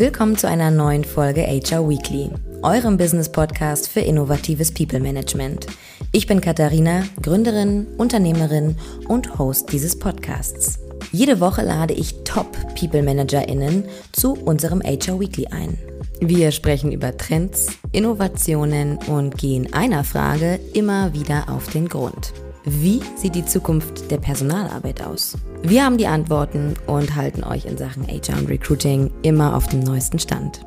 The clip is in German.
Willkommen zu einer neuen Folge HR Weekly, eurem Business Podcast für innovatives People Management. Ich bin Katharina, Gründerin, Unternehmerin und Host dieses Podcasts. Jede Woche lade ich Top People ManagerInnen zu unserem HR Weekly ein. Wir sprechen über Trends, Innovationen und gehen einer Frage immer wieder auf den Grund. Wie sieht die Zukunft der Personalarbeit aus? Wir haben die Antworten und halten euch in Sachen HR und Recruiting immer auf dem neuesten Stand.